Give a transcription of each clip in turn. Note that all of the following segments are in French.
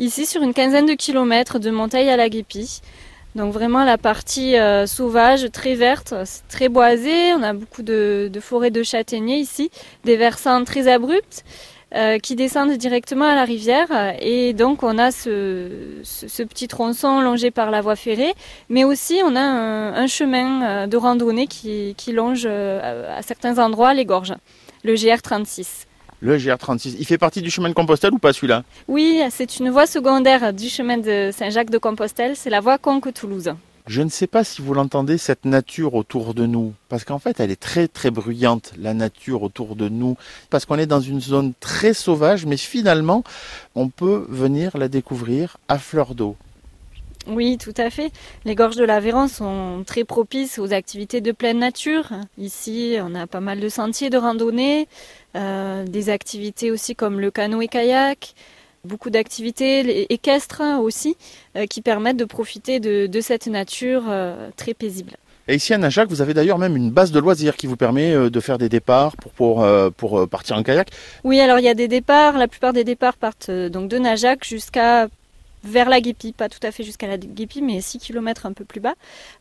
Ici, sur une quinzaine de kilomètres de Monteil à la Guépie. Donc vraiment la partie euh, sauvage, très verte, très boisé. On a beaucoup de, forêts de châtaigniers ici, des versants très abrupts. Euh, qui descendent directement à la rivière. Et donc on a ce, petit tronçon longé par la voie ferrée, mais aussi on a un, chemin euh, de randonnée qui, longe à certains endroits les gorges, le GR36. Le GR36, il fait partie du chemin de Compostelle ou pas celui-là? Oui, c'est une voie secondaire du chemin de Saint-Jacques de Compostelle, c'est la voie Conques-Toulouse. Je ne sais pas si vous l'entendez, cette nature autour de nous, parce qu'en fait, elle est très très bruyante, la nature autour de nous, parce qu'on est dans une zone très sauvage, mais finalement, on peut venir la découvrir à fleur d'eau. Oui, tout à fait. Les gorges de l'Aveyron sont très propices aux activités de pleine nature. Ici, on a pas mal de sentiers de randonnée, euh, des activités aussi comme le canoë-kayak, beaucoup d'activités équestres aussi euh, qui permettent de profiter de, de cette nature euh, très paisible. Et ici à Najac, vous avez d'ailleurs même une base de loisirs qui vous permet de faire des départs pour, pour, pour partir en kayak. Oui, alors il y a des départs. La plupart des départs partent donc de Najac jusqu'à vers la Guépie, pas tout à fait jusqu'à la Guépie, mais 6 km un peu plus bas.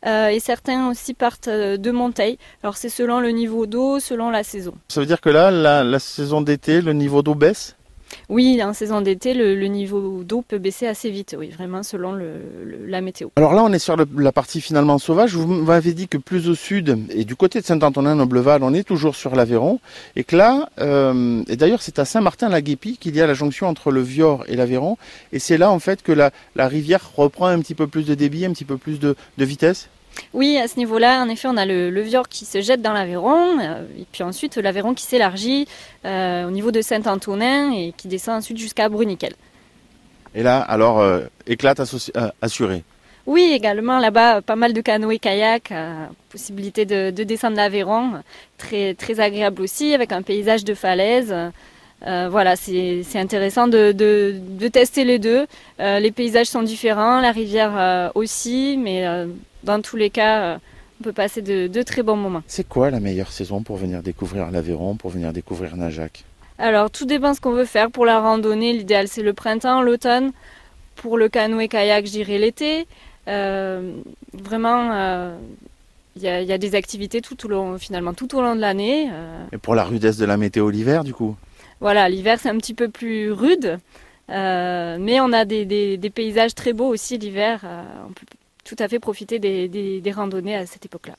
Euh, et certains aussi partent de Monteil. Alors c'est selon le niveau d'eau, selon la saison. Ça veut dire que là, la saison d'été, le niveau d'eau baisse? Oui, en saison d'été, le, niveau d'eau peut baisser assez vite, oui, vraiment selon la météo. Alors là, on est sur la partie finalement sauvage. Vous m'avez dit que plus au sud, et du côté de Saint-Antonin-Nobleval, on est toujours sur l'Aveyron, et que là, euh, et d'ailleurs c'est à Saint-Martin-la-Guépie qu'il y a la jonction entre le Vior et l'Aveyron, et c'est là en fait que la, rivière reprend un petit peu plus de débit, un petit peu plus de vitesse oui, à ce niveau-là, en effet, on a le, le Vior qui se jette dans l'Aveyron, euh, et puis ensuite l'Aveyron qui s'élargit euh, au niveau de Saint-Antonin et qui descend ensuite jusqu'à Bruniquel. Et là, alors, euh, éclate assurée Oui, également là-bas, pas mal de canoës kayak, euh, possibilité de, de descendre l'Aveyron, très, très agréable aussi, avec un paysage de falaises. voilà, c'est intéressant de, de, de, tester les deux. les paysages sont différents, la rivière aussi, mais dans tous les cas, on peut passer de, de très bons moments. C'est quoi la meilleure saison pour venir découvrir l'Aveyron, pour venir découvrir Najac? Alors, tout dépend ce qu'on veut faire. Pour la randonnée, l'idéal c'est le printemps, l'automne. Pour le canoë-kayak, je dirais l'été. Euh, vraiment, il euh, y, y, a des activités tout au long, finalement, tout au long de l'année. Euh... Et pour la rudesse de la météo l'hiver, du coup? Voilà, l'hiver c'est un petit peu plus rude. Euh, mais on a des, paysages très beaux aussi l'hiver. on peut tout à fait profiter des randonnées à cette époque-là.